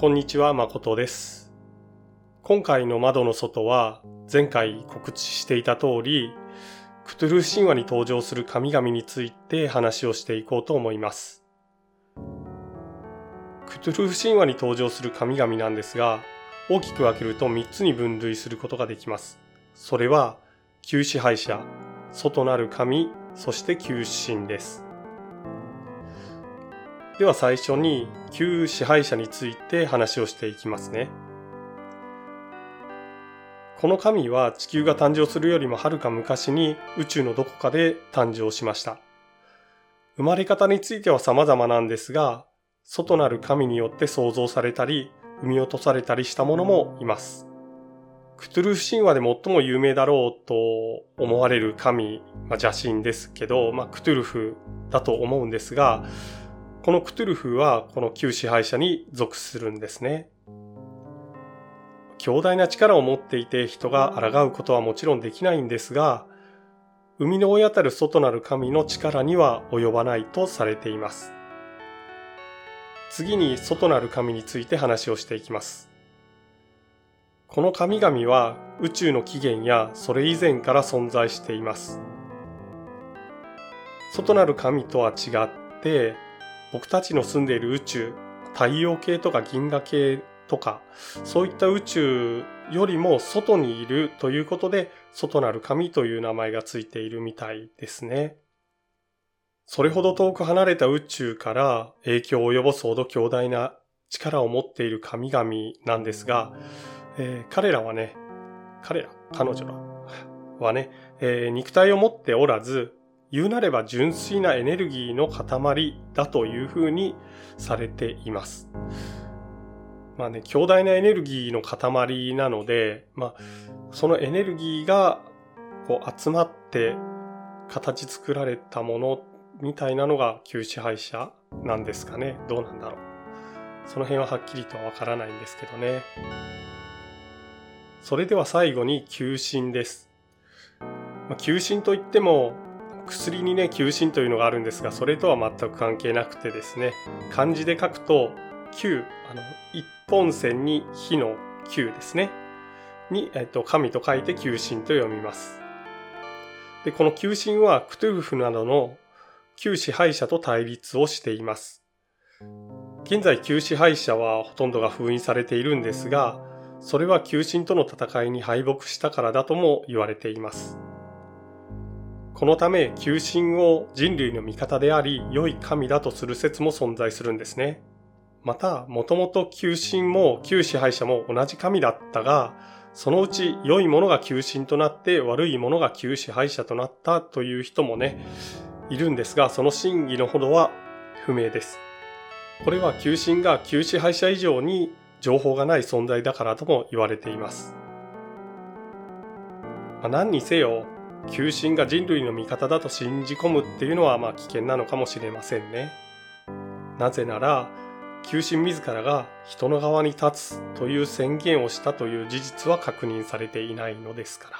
こんにちは、誠です。今回の窓の外は前回告知していた通り、クトゥルフ神話に登場する神々について話をしていこうと思います。クトゥルフ神話に登場する神々なんですが、大きく分けると3つに分類することができます。それは、旧支配者、外なる神、そして旧神です。では最初に旧支配者について話をしていきますね。この神は地球が誕生するよりもはるか昔に宇宙のどこかで誕生しました。生まれ方については様々なんですが、外なる神によって創造されたり、生み落とされたりしたものもいます。クトゥルフ神話で最も有名だろうと思われる神、まあ、邪神ですけど、まあ、クトゥルフだと思うんですが、このクトゥルフはこの旧支配者に属するんですね。強大な力を持っていて人が抗うことはもちろんできないんですが、生みの親たる外なる神の力には及ばないとされています。次に外なる神について話をしていきます。この神々は宇宙の起源やそれ以前から存在しています。外なる神とは違って、僕たちの住んでいる宇宙、太陽系とか銀河系とか、そういった宇宙よりも外にいるということで、外なる神という名前がついているみたいですね。それほど遠く離れた宇宙から影響を及ぼすほど強大な力を持っている神々なんですが、えー、彼らはね、彼ら、彼女らはね、えー、肉体を持っておらず、言うなれば純粋なエネルギーの塊だというふうにされています。まあね、強大なエネルギーの塊なので、まあ、そのエネルギーがこう集まって形作られたものみたいなのが旧支配者なんですかね。どうなんだろう。その辺ははっきりとはわからないんですけどね。それでは最後に休診です。まあ、休診といっても薬にね、球心というのがあるんですが、それとは全く関係なくてですね、漢字で書くと、球、あの、一本線に火の球ですね。に、えっと、神と書いて球心と読みます。で、この球心はクトゥルフなどの旧支配者と対立をしています。現在旧支配者はほとんどが封印されているんですが、それは球心との戦いに敗北したからだとも言われています。このため、求心を人類の味方であり、良い神だとする説も存在するんですね。また、もともと求心も旧支配者も同じ神だったが、そのうち良いものが求心となって悪いものが旧支配者となったという人もね、いるんですが、その真偽のほどは不明です。これは求心が旧支配者以上に情報がない存在だからとも言われています。まあ、何にせよ、求心が人類の味方だと信じ込むっていうのはまあ危険なのかもしれませんね。なぜなら、求心自らが人の側に立つという宣言をしたという事実は確認されていないのですから。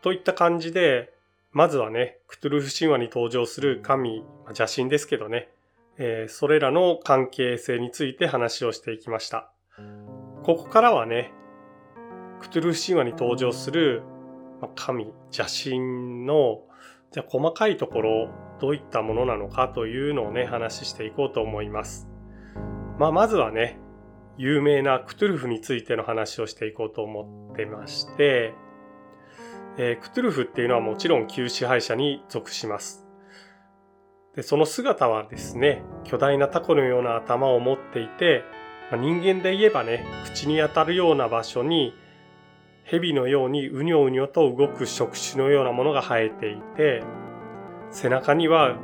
といった感じで、まずはね、クトゥルフ神話に登場する神、邪神ですけどね、えー、それらの関係性について話をしていきました。ここからはね、クトゥルフ神話に登場する神、邪神の、じゃ細かいところ、どういったものなのかというのをね、話していこうと思います。まあ、まずはね、有名なクトゥルフについての話をしていこうと思ってまして、えー、クトゥルフっていうのはもちろん旧支配者に属します。で、その姿はですね、巨大なタコのような頭を持っていて、ま、人間で言えばね、口に当たるような場所に蛇のようにうにょうにょと動く触手のようなものが生えていて、背中には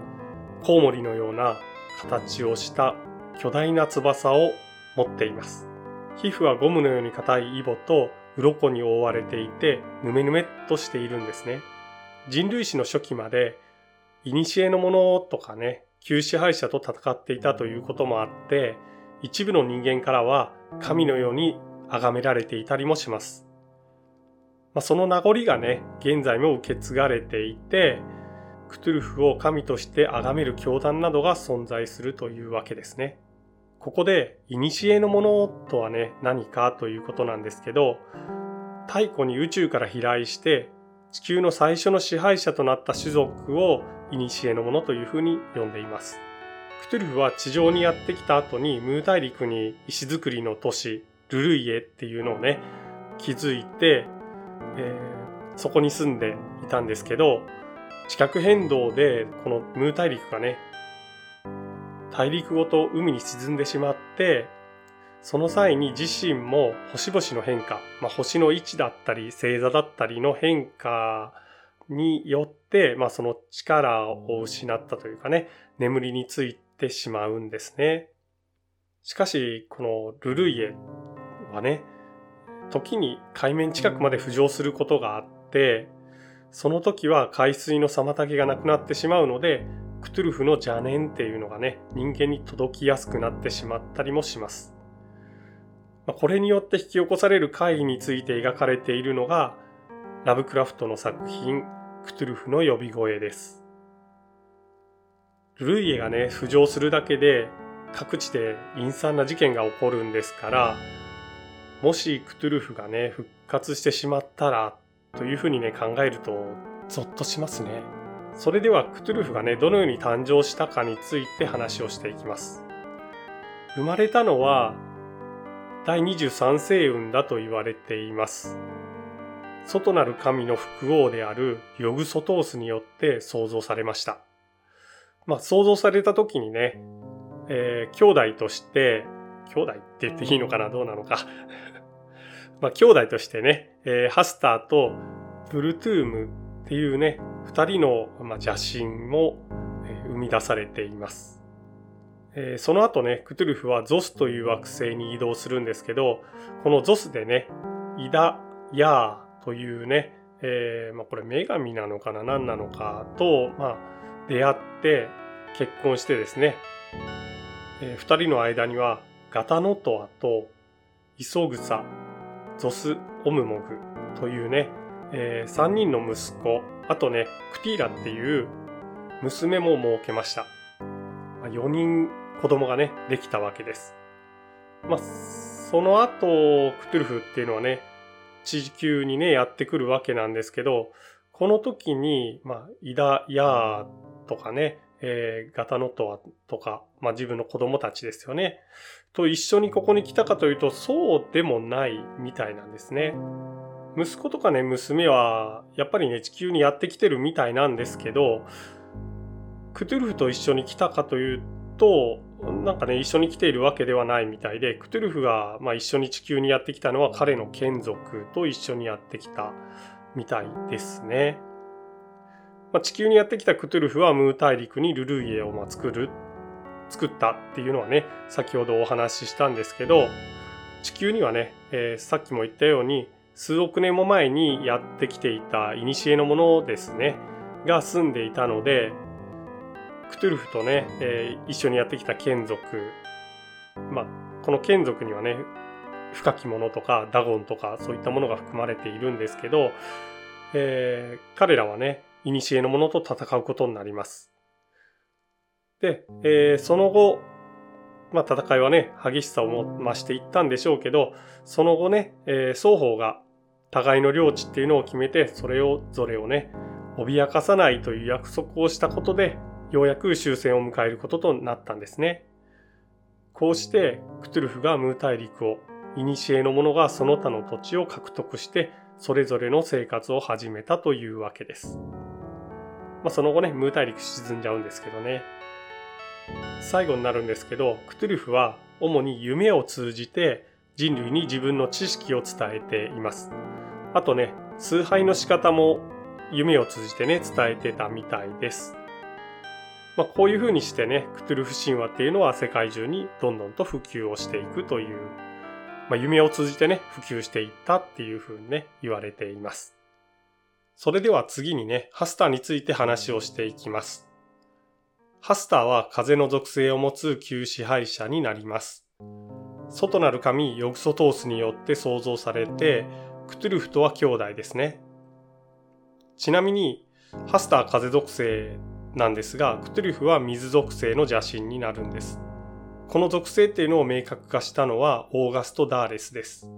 コウモリのような形をした巨大な翼を持っています。皮膚はゴムのように硬いイボと鱗に覆われていて、ぬめぬめっとしているんですね。人類史の初期まで、古のものとかね、旧支配者と戦っていたということもあって、一部の人間からは神のように崇められていたりもします。まあ、その名残がね、現在も受け継がれていて、クトゥルフを神として崇める教団などが存在するというわけですね。ここで、古のものとはね、何かということなんですけど、太古に宇宙から飛来して、地球の最初の支配者となった種族を古のものというふうに呼んでいます。クトゥルフは地上にやってきた後にムー大陸に石造りの都市、ルルイエっていうのをね、築いて、えー、そこに住んでいたんですけど、地殻変動でこのムー大陸がね、大陸ごと海に沈んでしまって、その際に自身も星々の変化、まあ、星の位置だったり星座だったりの変化によって、まあ、その力を失ったというかね、眠りについてしまうんですね。しかし、このルルイエはね、時に海面近くまで浮上することがあって、その時は海水の妨げがなくなってしまうので、クトゥルフの邪念っていうのがね、人間に届きやすくなってしまったりもします。これによって引き起こされる怪異について描かれているのが、ラブクラフトの作品、クトゥルフの呼び声です。ルイエがね、浮上するだけで、各地で陰惨な事件が起こるんですから、もしクトゥルフがね、復活してしまったら、というふうにね、考えると、ゾッとしますね。それではクトゥルフがね、どのように誕生したかについて話をしていきます。生まれたのは、第23星雲だと言われています。外なる神の複王であるヨグソトースによって創造されました。まあ、創造された時にね、えー、兄弟として、兄弟って言っていいのかな？どうなのか。まあ、兄弟としてね、えー、ハスターとブルトゥームっていうね、二人の、まあ、邪神も、えー、生み出されています。えー、その後ね、クトゥルフはゾスという惑星に移動するんですけど、このゾスでね、イダ・ヤーというね、えー、まあ、これ女神なのかな？何なのかと、まあ、出会って結婚してですね、えー、二人の間にはガタノトアとイソグサ、ゾス・オムモグというね、えー、3人の息子、あとね、クティーラっていう娘も設けました。4人子供がね、できたわけです。まあ、その後、クトゥルフっていうのはね、地球にね、やってくるわけなんですけど、この時に、まあ、イダ・ヤーとかね、えー、ガタノトアとか、まあ自分の子供たちですよね。と一緒にここに来たかというと、そうでもないみたいなんですね。息子とかね、娘は、やっぱりね、地球にやってきてるみたいなんですけど、クトゥルフと一緒に来たかというと、なんかね、一緒に来ているわけではないみたいで、クトゥルフが、まあ、一緒に地球にやってきたのは彼の眷属と一緒にやってきたみたいですね。まあ、地球にやってきたクトゥルフはムー大陸にルルイエをま作る、作ったっていうのはね、先ほどお話ししたんですけど、地球にはね、えー、さっきも言ったように、数億年も前にやってきていた古のものですね、が住んでいたので、クトゥルフとね、えー、一緒にやってきた眷属、まあ、この眷属にはね、深き者とかダゴンとかそういったものが含まれているんですけど、えー、彼らはね、古のものと戦うことになります。で、えー、その後、まあ、戦いはね、激しさを増していったんでしょうけど、その後ね、えー、双方が互いの領地っていうのを決めて、それを、ぞれをね、脅かさないという約束をしたことで、ようやく終戦を迎えることとなったんですね。こうして、クトゥルフがムー大陸を、古の者がその他の土地を獲得して、それぞれの生活を始めたというわけです。まあ、その後ね、ムー大陸沈んじゃうんですけどね。最後になるんですけど、クトゥルフは主に夢を通じて人類に自分の知識を伝えています。あとね、崇拝の仕方も夢を通じてね、伝えてたみたいです。まあ、こういう風にしてね、クトゥルフ神話っていうのは世界中にどんどんと普及をしていくという、まあ、夢を通じてね、普及していったっていう風にね、言われています。それでは次にね、ハスターについて話をしていきます。ハスターは風の属性を持つ旧支配者になります。外なる神ヨグソトースによって創造されて、クトゥルフとは兄弟ですね。ちなみに、ハスター風属性なんですが、クトゥルフは水属性の邪神になるんです。この属性っていうのを明確化したのはオーガスト・ダーレスです。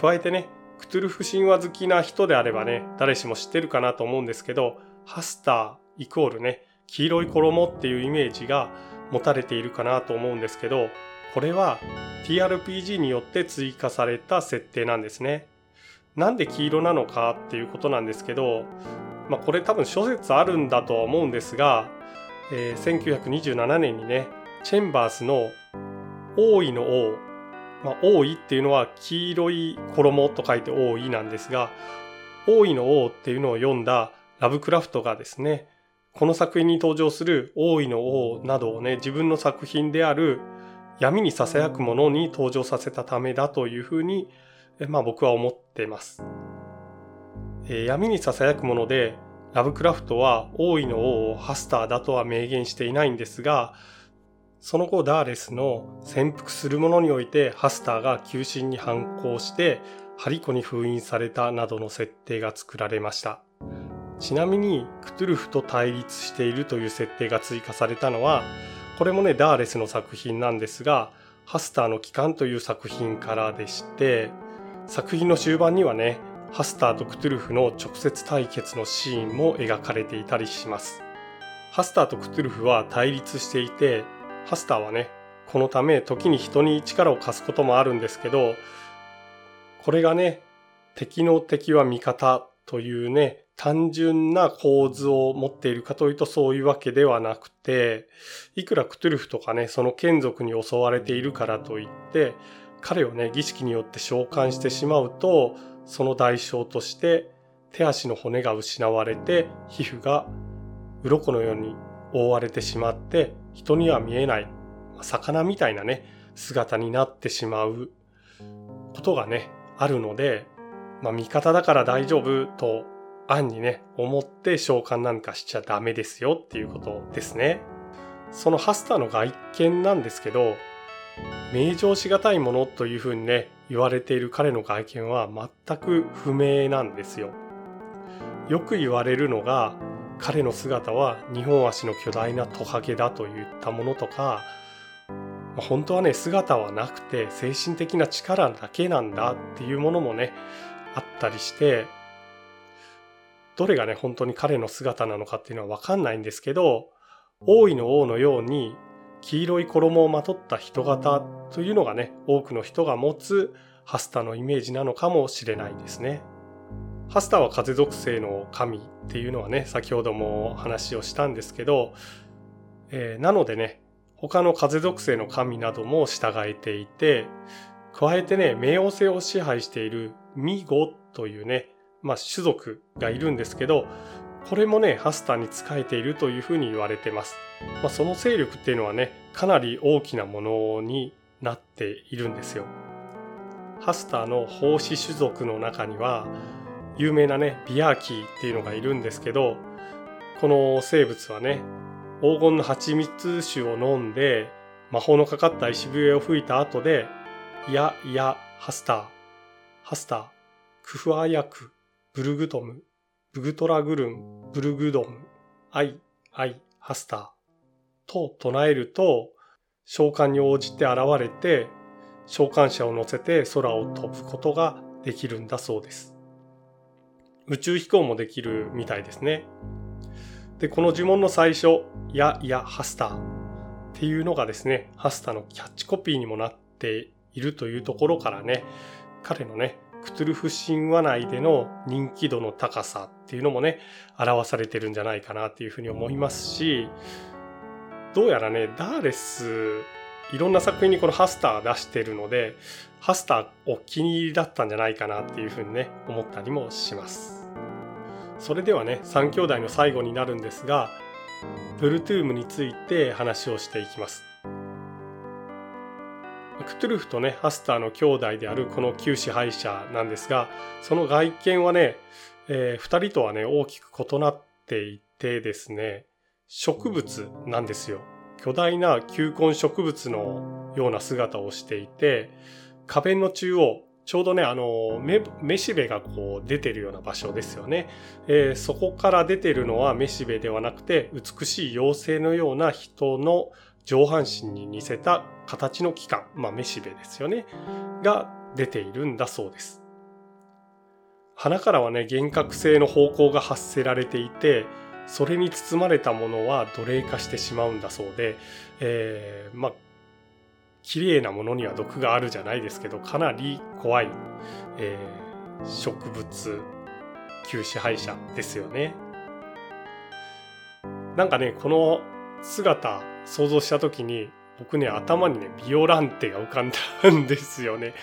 加えてね、クトゥルフ神話好きな人であればね、誰しも知ってるかなと思うんですけど、ハスターイコールね、黄色い衣っていうイメージが持たれているかなと思うんですけど、これは TRPG によって追加された設定なんですね。なんで黄色なのかっていうことなんですけど、まあ、これ多分諸説あるんだとは思うんですが、えー、1927年にね、チェンバースの王位の王、まあ、王位っていうのは黄色い衣と書いて王位なんですが、王位の王っていうのを読んだラブクラフトがですね、この作品に登場する王位の王などをね、自分の作品である闇に囁くものに登場させたためだというふうに、まあ僕は思っています。えー、闇に囁くもので、ラブクラフトは王位の王をハスターだとは明言していないんですが、その後ダーレスの潜伏するものにおいてハスターが急進に反抗してハリコに封印されたなどの設定が作られました。ちなみにクトゥルフと対立しているという設定が追加されたのはこれもねダーレスの作品なんですがハスターの帰還という作品からでして作品の終盤にはねハスターとクトゥルフの直接対決のシーンも描かれていたりしますハスターとクトゥルフは対立していてハスターはねこのため時に人に力を貸すこともあるんですけどこれがね敵の敵は味方というね単純な構図を持っているかというとそういうわけではなくて、いくらクトゥルフとかね、その眷属に襲われているからといって、彼をね、儀式によって召喚してしまうと、その代償として手足の骨が失われて、皮膚が鱗のように覆われてしまって、人には見えない、魚みたいなね、姿になってしまうことがね、あるので、まあ味方だから大丈夫と暗にね、思って召喚なんかしちゃダメですよっていうことですね。そのハスターの外見なんですけど、名状しがたいものというふうにね、言われている彼の外見は全く不明なんですよ。よく言われるのが、彼の姿は2本足の巨大なトカゲだといったものとか、本当はね、姿はなくて精神的な力だけなんだっていうものもね、あったりして、どれがね、本当に彼の姿なのかっていうのはわかんないんですけど、大いの王のように黄色い衣をまとった人型というのがね、多くの人が持つハスタのイメージなのかもしれないですね。ハスターは風属性の神っていうのはね、先ほども話をしたんですけど、えー、なのでね、他の風属性の神なども従えていて、加えてね、冥王星を支配しているミゴというね、まあ、種族がいるんですけど、これもね、ハスターに仕えているというふうに言われてます。まあ、その勢力っていうのはね、かなり大きなものになっているんですよ。ハスターの奉仕種族の中には、有名なね、ビアーキーっていうのがいるんですけど、この生物はね、黄金の蜂蜜酒を飲んで、魔法のかかった石笛を吹いた後で、いやいや、ハスター、ハスター、クフアヤク、ブルグトム、ブグトラグルン、ブルグドム、アイ、アイ、ハスターと唱えると、召喚に応じて現れて、召喚者を乗せて空を飛ぶことができるんだそうです。宇宙飛行もできるみたいですね。で、この呪文の最初、や、や、ハスターっていうのがですね、ハスターのキャッチコピーにもなっているというところからね、彼のね、クトゥルフ神話内での人気度の高さっていうのもね、表されてるんじゃないかなっていうふうに思いますし、どうやらね、ダーレス、いろんな作品にこのハスター出してるので、ハスターお気に入りだったんじゃないかなっていうふうにね、思ったりもします。それではね、3兄弟の最後になるんですが、プルトゥームについて話をしていきます。クトゥルフとね、ハスターの兄弟であるこの旧支配者なんですが、その外見はね、えー、2人とはね、大きく異なっていてですね、植物なんですよ。巨大な球根植物のような姿をしていて、壁の中央、ちょうどね、あの、め、めしべがこう出てるような場所ですよね。えー、そこから出てるのはめしべではなくて、美しい妖精のような人の上半身に似せた形の器官、まあ、めしべですよね、が出ているんだそうです。鼻からはね、幻覚性の方向が発せられていて、それに包まれたものは奴隷化してしまうんだそうで、えー、まあ、綺麗なものには毒があるじゃないですけど、かなり怖い、えー、植物、旧支配者ですよね。なんかね、この姿想像した時に、僕ね、頭にね、ビオランテが浮かんだんですよね。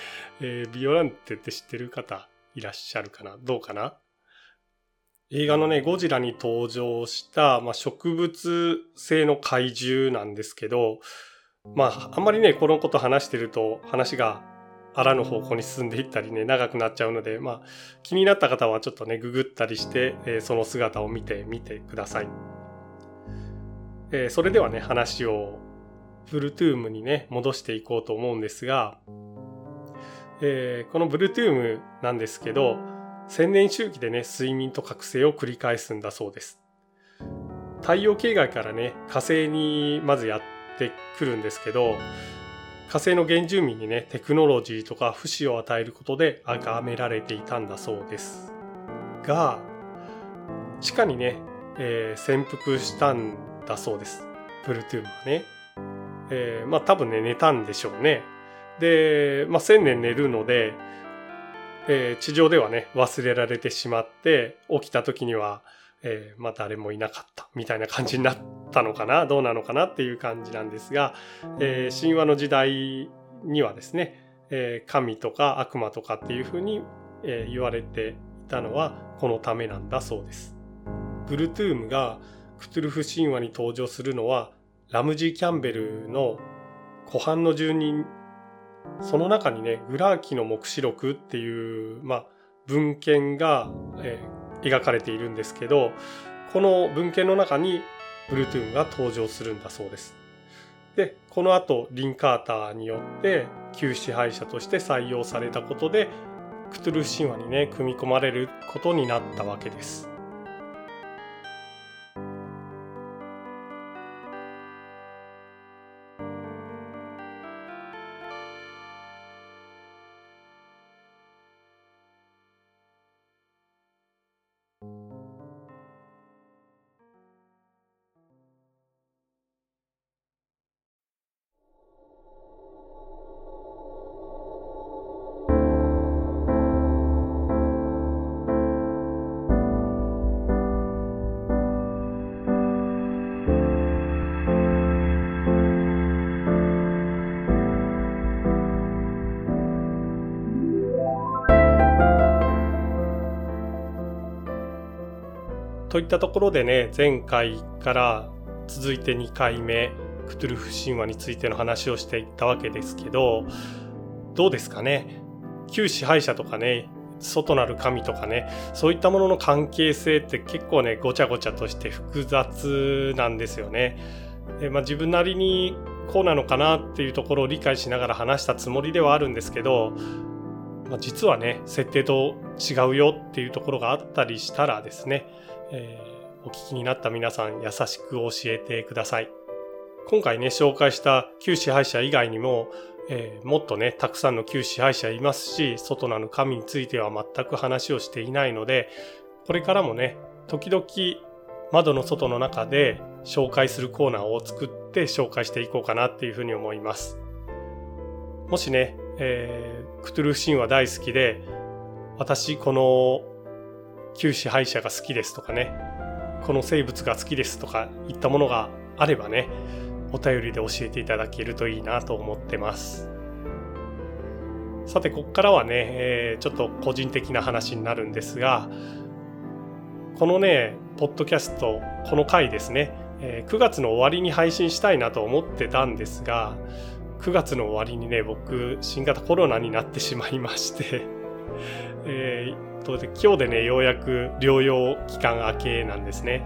えー、ビオランテって知ってる方いらっしゃるかな？どうかな？映画のね、ゴジラに登場した、まあ、植物性の怪獣なんですけど、まあ、あんまりね、このこと話してると話があらぬ方向に進んでいったりね、長くなっちゃうので、まあ、気になった方はちょっとね、ググったりして、えー、その姿を見てみてください。えー、それではね、話をブルトゥームにね、戻していこうと思うんですが、えー、このブルトゥームなんですけど、千年周期でね、睡眠と覚醒を繰り返すんだそうです。太陽系外からね、火星にまずやってくるんですけど、火星の原住民にね、テクノロジーとか不死を与えることで崇められていたんだそうです。が、地下にね、えー、潜伏したんだそうです。プルトゥームはね。えー、まあ多分ね、寝たんでしょうね。で、まあ千年寝るので、えー、地上ではね、忘れられてしまって、起きた時には、えー、まあ誰もいなかったみたいな感じになったのかなどうなのかなっていう感じなんですが、えー、神話の時代にはですね、えー、神とか悪魔とかっていうふうに、えー、言われていたのはこのためなんだそうです。グルトゥームがクトゥルフ神話に登場するのはラムジー・キャンベルの湖畔の住人その中にねグラーキの黙示録っていう、まあ、文献が、えー、描かれているんですけどこの文献の中にブルトゥーンが登場するんだそうです。でこの後リン・カーターによって旧支配者として採用されたことでクトゥルフ神話にね組み込まれることになったわけです。といったところでね、前回から続いて2回目、クトゥルフ神話についての話をしていったわけですけど、どうですかね？旧支配者とかね、外なる神とかね、そういったものの関係性って結構ね、ごちゃごちゃとして複雑なんですよね。でまあ、自分なりにこうなのかなっていうところを理解しながら話したつもりではあるんですけど、まあ、実はね、設定と違うよっていうところがあったりしたらですね、えー、お聞きになった皆さん優しく教えてください。今回ね、紹介した旧支配者以外にも、えー、もっとね、たくさんの旧支配者いますし、外なる神については全く話をしていないので、これからもね、時々窓の外の中で紹介するコーナーを作って紹介していこうかなっていうふうに思います。もしね、えー、クトゥルフ神話大好きで、私この旧支配者が好きですとかね、この生物が好きですとかいったものがあればね、お便りで教えていただけるといいなと思ってます。さて、ここからはね、えー、ちょっと個人的な話になるんですが、このね、ポッドキャスト、この回ですね、え、9月の終わりに配信したいなと思ってたんですが、9月の終わりにね、僕、新型コロナになってしまいまして えー、とで今日でねようやく療養期間明けなんですね。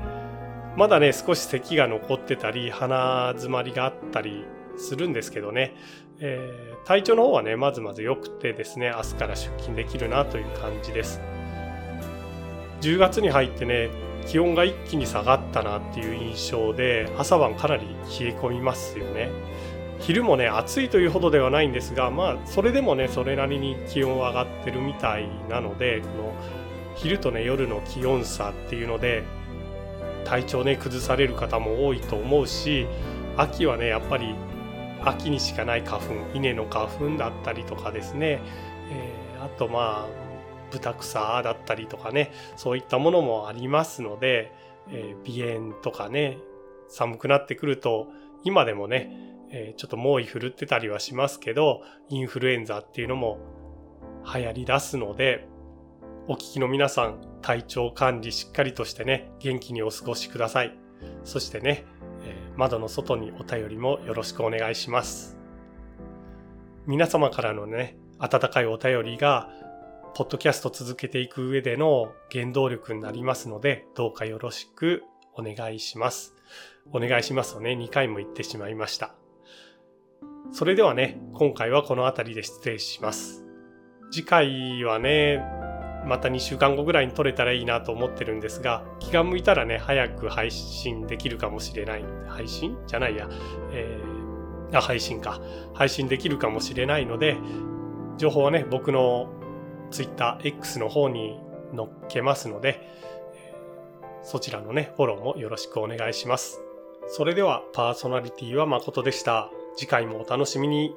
まだね少し咳が残ってたり鼻詰まりがあったりするんですけどね、えー、体調の方はねまずまず良くてですね明日から出勤できるなという感じです。10月に入ってね気温が一気に下がったなっていう印象で朝晩かなり冷え込みますよね。昼もね暑いというほどではないんですがまあそれでもねそれなりに気温は上がってるみたいなのでこの昼とね夜の気温差っていうので体調ね崩される方も多いと思うし秋はねやっぱり秋にしかない花粉稲の花粉だったりとかですね、えー、あとまあ豚草だったりとかねそういったものもありますので、えー、鼻炎とかね寒くなってくると今でもね、え、ちょっと猛威振るってたりはしますけどインフルエンザっていうのも流行り出すのでお聞きの皆さん体調管理しっかりとしてね元気にお過ごしくださいそしてね窓の外にお便りもよろしくお願いします。皆様からのね、温かいお便りが、ポッドキャスト続けていく上での原動力になりますので、どうかよろしくお願いします。お願いしますとね、2回も言ってしまいました。それではね、今回はこの辺りで失礼します。次回はね、また2週間後ぐらいに撮れたらいいなと思ってるんですが、気が向いたらね、早く配信できるかもしれない。配信？じゃないや。えー、あ、配信か。配信できるかもしれないので、情報はね、僕の Twitter、X の方に載っけますので、そちらのね、フォローもよろしくお願いします。それでは、パーソナリティは誠でした。次回もお楽しみに。